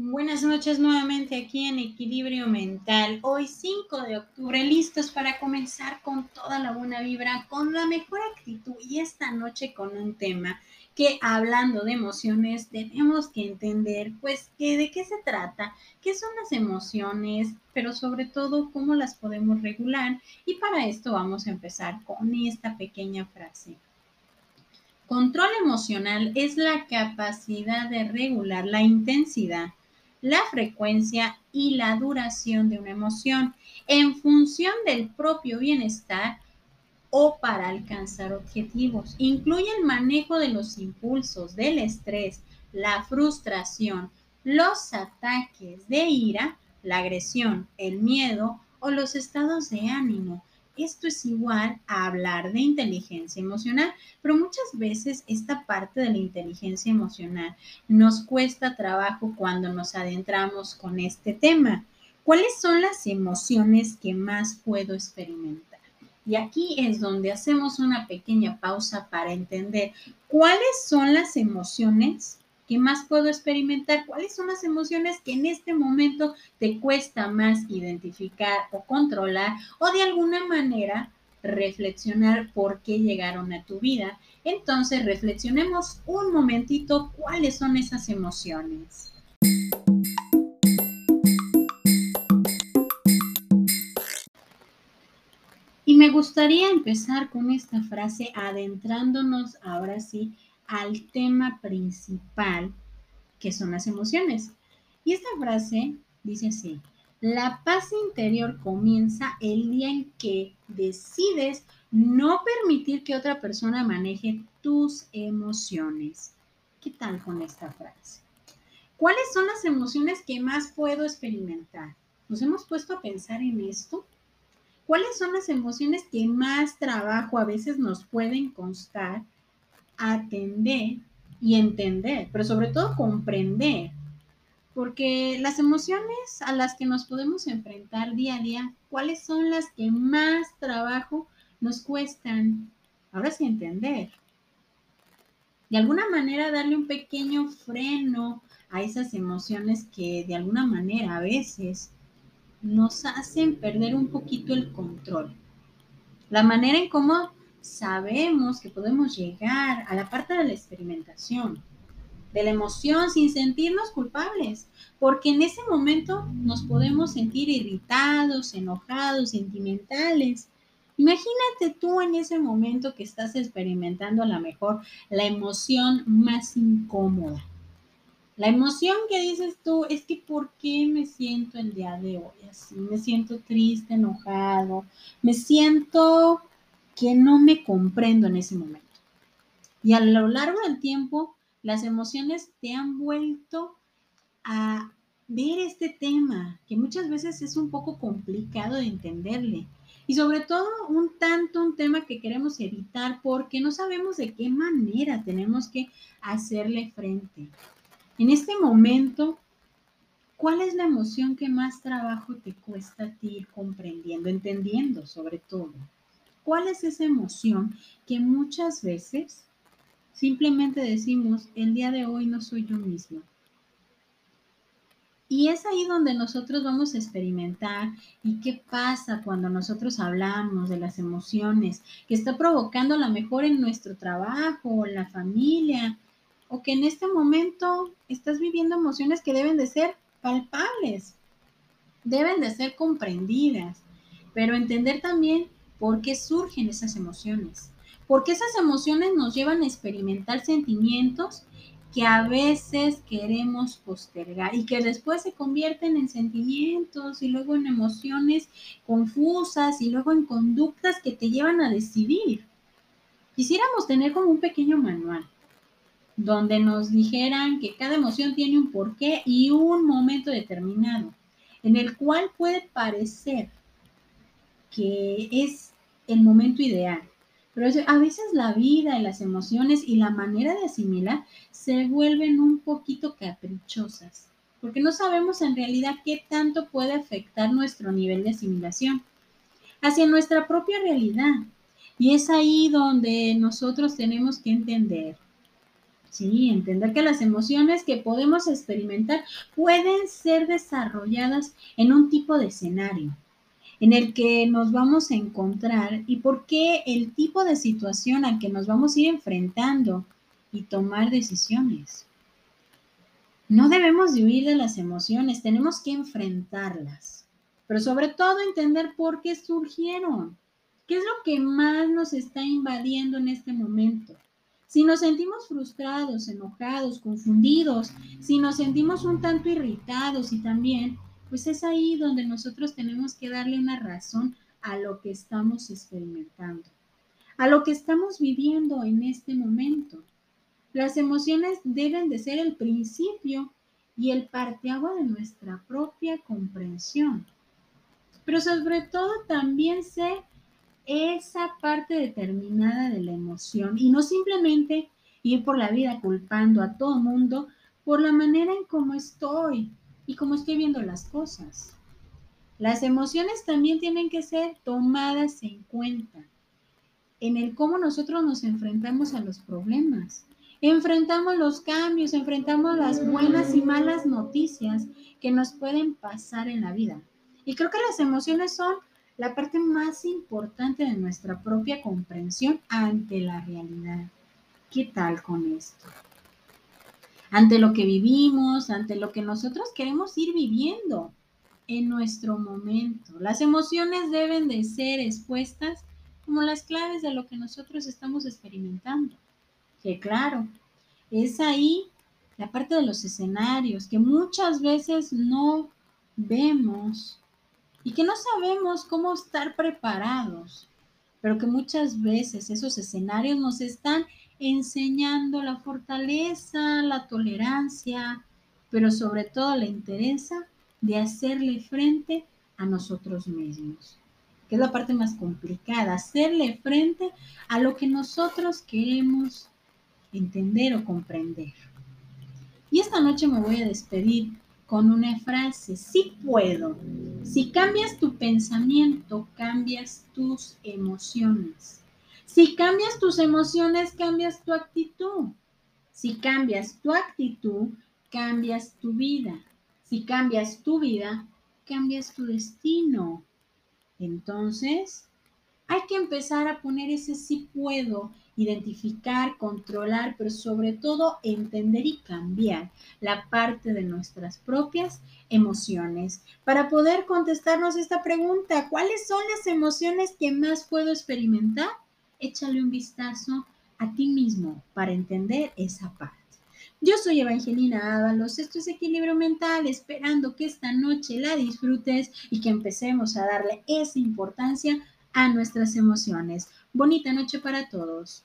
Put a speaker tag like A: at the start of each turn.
A: Buenas noches nuevamente aquí en Equilibrio Mental. Hoy 5 de octubre, listos para comenzar con toda la buena vibra, con la mejor actitud y esta noche con un tema que hablando de emociones tenemos que entender pues que de qué se trata, qué son las emociones, pero sobre todo cómo las podemos regular y para esto vamos a empezar con esta pequeña frase. Control emocional es la capacidad de regular la intensidad la frecuencia y la duración de una emoción en función del propio bienestar o para alcanzar objetivos. Incluye el manejo de los impulsos, del estrés, la frustración, los ataques de ira, la agresión, el miedo o los estados de ánimo esto es igual a hablar de inteligencia emocional, pero muchas veces esta parte de la inteligencia emocional nos cuesta trabajo cuando nos adentramos con este tema. ¿Cuáles son las emociones que más puedo experimentar? Y aquí es donde hacemos una pequeña pausa para entender cuáles son las emociones ¿Qué más puedo experimentar? ¿Cuáles son las emociones que en este momento te cuesta más identificar o controlar o de alguna manera reflexionar por qué llegaron a tu vida? Entonces, reflexionemos un momentito cuáles son esas emociones. Y me gustaría empezar con esta frase adentrándonos ahora sí al tema principal, que son las emociones. Y esta frase dice así, la paz interior comienza el día en que decides no permitir que otra persona maneje tus emociones. ¿Qué tal con esta frase? ¿Cuáles son las emociones que más puedo experimentar? ¿Nos hemos puesto a pensar en esto? ¿Cuáles son las emociones que más trabajo a veces nos pueden constar atender y entender, pero sobre todo comprender, porque las emociones a las que nos podemos enfrentar día a día, ¿cuáles son las que más trabajo nos cuestan? Ahora sí entender. De alguna manera darle un pequeño freno a esas emociones que de alguna manera a veces nos hacen perder un poquito el control. La manera en cómo sabemos que podemos llegar a la parte de la experimentación, de la emoción sin sentirnos culpables, porque en ese momento nos podemos sentir irritados, enojados, sentimentales. Imagínate tú en ese momento que estás experimentando a lo mejor la emoción más incómoda. La emoción que dices tú es que ¿por qué me siento el día de hoy así? Me siento triste, enojado, me siento que no me comprendo en ese momento. Y a lo largo del tiempo, las emociones te han vuelto a ver este tema, que muchas veces es un poco complicado de entenderle. Y sobre todo un tanto un tema que queremos evitar porque no sabemos de qué manera tenemos que hacerle frente. En este momento, ¿cuál es la emoción que más trabajo te cuesta a ti ir comprendiendo, entendiendo sobre todo? ¿Cuál es esa emoción que muchas veces simplemente decimos, el día de hoy no soy yo mismo? Y es ahí donde nosotros vamos a experimentar y qué pasa cuando nosotros hablamos de las emociones que está provocando la mejor en nuestro trabajo, en la familia, o que en este momento estás viviendo emociones que deben de ser palpables, deben de ser comprendidas, pero entender también ¿Por qué surgen esas emociones? Porque esas emociones nos llevan a experimentar sentimientos que a veces queremos postergar y que después se convierten en sentimientos y luego en emociones confusas y luego en conductas que te llevan a decidir. Quisiéramos tener como un pequeño manual donde nos dijeran que cada emoción tiene un porqué y un momento determinado, en el cual puede parecer que es el momento ideal. Pero a veces la vida y las emociones y la manera de asimilar se vuelven un poquito caprichosas, porque no sabemos en realidad qué tanto puede afectar nuestro nivel de asimilación hacia nuestra propia realidad. Y es ahí donde nosotros tenemos que entender Sí, entender que las emociones que podemos experimentar pueden ser desarrolladas en un tipo de escenario en el que nos vamos a encontrar y por qué el tipo de situación al que nos vamos a ir enfrentando y tomar decisiones. No debemos de huir de las emociones, tenemos que enfrentarlas, pero sobre todo entender por qué surgieron, qué es lo que más nos está invadiendo en este momento. Si nos sentimos frustrados, enojados, confundidos, si nos sentimos un tanto irritados y también, pues es ahí donde nosotros tenemos que darle una razón a lo que estamos experimentando, a lo que estamos viviendo en este momento. Las emociones deben de ser el principio y el parteagua de nuestra propia comprensión. Pero sobre todo también sé esa parte determinada de la emoción y no simplemente ir por la vida culpando a todo mundo por la manera en cómo estoy y cómo estoy viendo las cosas. Las emociones también tienen que ser tomadas en cuenta en el cómo nosotros nos enfrentamos a los problemas. Enfrentamos los cambios, enfrentamos las buenas y malas noticias que nos pueden pasar en la vida. Y creo que las emociones son la parte más importante de nuestra propia comprensión ante la realidad. ¿Qué tal con esto? Ante lo que vivimos, ante lo que nosotros queremos ir viviendo en nuestro momento. Las emociones deben de ser expuestas como las claves de lo que nosotros estamos experimentando. Que claro, es ahí la parte de los escenarios que muchas veces no vemos y que no sabemos cómo estar preparados, pero que muchas veces esos escenarios nos están enseñando la fortaleza, la tolerancia, pero sobre todo la interesa de hacerle frente a nosotros mismos, que es la parte más complicada, hacerle frente a lo que nosotros queremos entender o comprender. Y esta noche me voy a despedir con una frase, sí puedo. Si cambias tu pensamiento, cambias tus emociones. Si cambias tus emociones, cambias tu actitud. Si cambias tu actitud, cambias tu vida. Si cambias tu vida, cambias tu destino. Entonces, hay que empezar a poner ese sí puedo identificar, controlar, pero sobre todo entender y cambiar la parte de nuestras propias emociones para poder contestarnos esta pregunta, ¿cuáles son las emociones que más puedo experimentar? Échale un vistazo a ti mismo para entender esa parte. Yo soy Evangelina Ábalos, esto es Equilibrio Mental, esperando que esta noche la disfrutes y que empecemos a darle esa importancia a nuestras emociones. Bonita noche para todos.